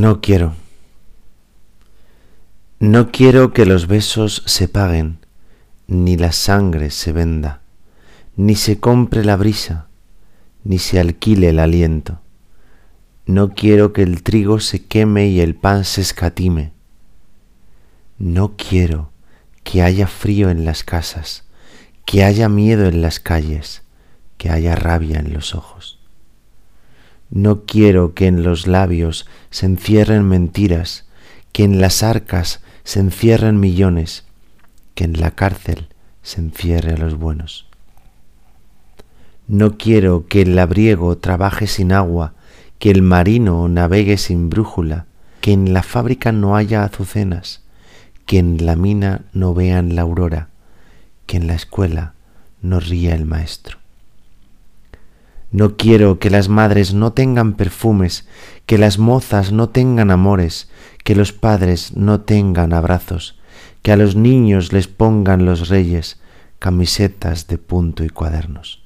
No quiero. No quiero que los besos se paguen, ni la sangre se venda, ni se compre la brisa, ni se alquile el aliento. No quiero que el trigo se queme y el pan se escatime. No quiero que haya frío en las casas, que haya miedo en las calles, que haya rabia en los ojos. No quiero que en los labios se encierren mentiras, que en las arcas se encierren millones, que en la cárcel se encierre a los buenos. No quiero que el labriego trabaje sin agua, que el marino navegue sin brújula, que en la fábrica no haya azucenas, que en la mina no vean la aurora, que en la escuela no ría el maestro. No quiero que las madres no tengan perfumes, que las mozas no tengan amores, que los padres no tengan abrazos, que a los niños les pongan los reyes camisetas de punto y cuadernos.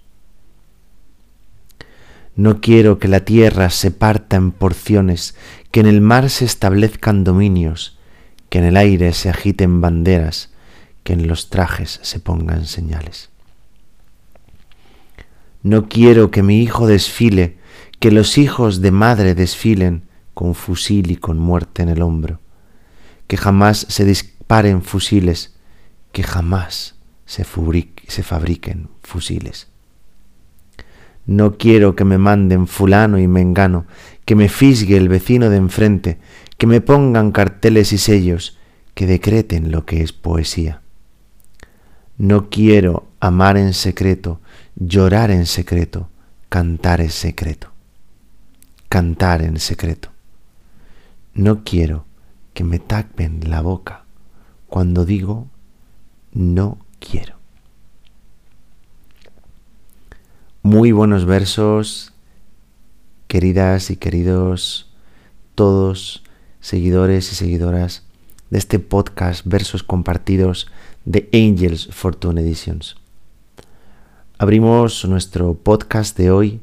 No quiero que la tierra se parta en porciones, que en el mar se establezcan dominios, que en el aire se agiten banderas, que en los trajes se pongan señales. No quiero que mi hijo desfile, que los hijos de madre desfilen con fusil y con muerte en el hombro, que jamás se disparen fusiles, que jamás se, fabriquen fusiles. No quiero que me manden fulano y mengano, que me fisgue el vecino de enfrente, que me pongan carteles y sellos, que decreten lo que es poesía. No quiero amar en secreto, llorar en secreto, cantar en secreto. Cantar en secreto. No quiero que me tapen la boca cuando digo no quiero. Muy buenos versos, queridas y queridos todos seguidores y seguidoras de este podcast Versos Compartidos de Angels Fortune Editions. Abrimos nuestro podcast de hoy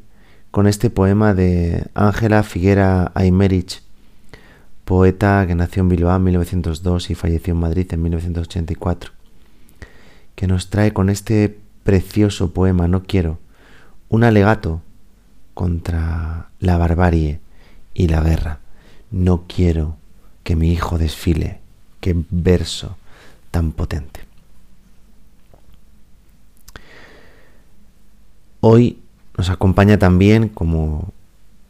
con este poema de Ángela Figuera Aymerich, poeta que nació en Bilbao en 1902 y falleció en Madrid en 1984, que nos trae con este precioso poema No quiero un alegato contra la barbarie y la guerra. No quiero que mi hijo desfile. Qué verso tan potente. Hoy nos acompaña también, como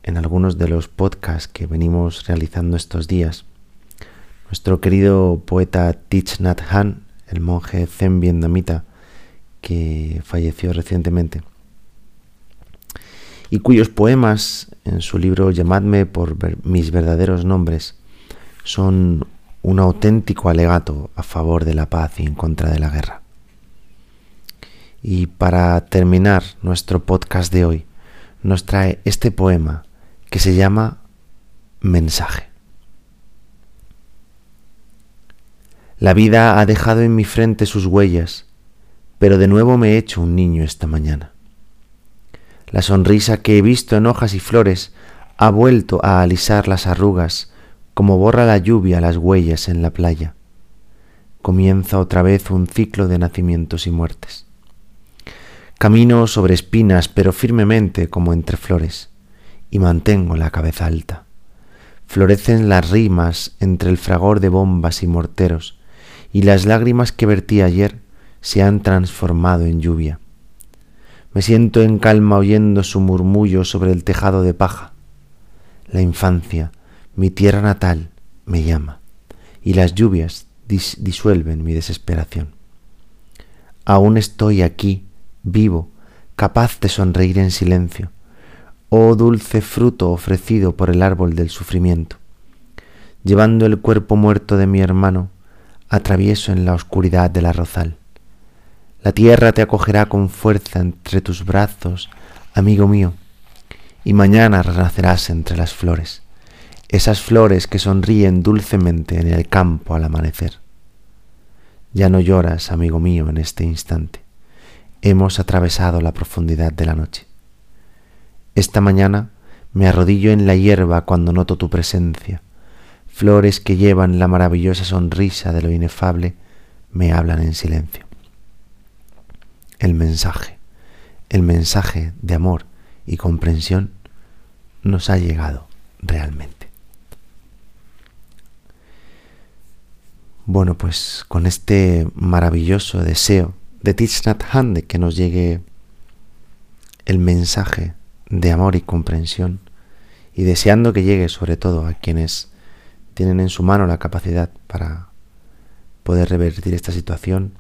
en algunos de los podcasts que venimos realizando estos días, nuestro querido poeta Thich Nhat Hanh, el monje zen vietnamita que falleció recientemente, y cuyos poemas en su libro Llamadme por mis verdaderos nombres son un auténtico alegato a favor de la paz y en contra de la guerra. Y para terminar nuestro podcast de hoy, nos trae este poema que se llama Mensaje. La vida ha dejado en mi frente sus huellas, pero de nuevo me he hecho un niño esta mañana. La sonrisa que he visto en hojas y flores ha vuelto a alisar las arrugas como borra la lluvia las huellas en la playa. Comienza otra vez un ciclo de nacimientos y muertes. Camino sobre espinas, pero firmemente como entre flores, y mantengo la cabeza alta. Florecen las rimas entre el fragor de bombas y morteros, y las lágrimas que vertí ayer se han transformado en lluvia. Me siento en calma oyendo su murmullo sobre el tejado de paja. La infancia, mi tierra natal, me llama, y las lluvias disuelven mi desesperación. Aún estoy aquí, vivo, capaz de sonreír en silencio, oh dulce fruto ofrecido por el árbol del sufrimiento. Llevando el cuerpo muerto de mi hermano, atravieso en la oscuridad del arrozal. La tierra te acogerá con fuerza entre tus brazos, amigo mío, y mañana renacerás entre las flores, esas flores que sonríen dulcemente en el campo al amanecer. Ya no lloras, amigo mío, en este instante hemos atravesado la profundidad de la noche. Esta mañana me arrodillo en la hierba cuando noto tu presencia, flores que llevan la maravillosa sonrisa de lo inefable, me hablan en silencio. El mensaje, el mensaje de amor y comprensión nos ha llegado realmente. Bueno, pues con este maravilloso deseo de Thich Nhat de que nos llegue el mensaje de amor y comprensión y deseando que llegue sobre todo a quienes tienen en su mano la capacidad para poder revertir esta situación,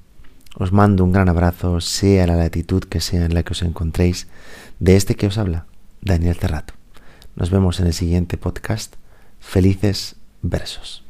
os mando un gran abrazo, sea la latitud que sea en la que os encontréis, de este que os habla, Daniel Cerrato. Nos vemos en el siguiente podcast. Felices versos.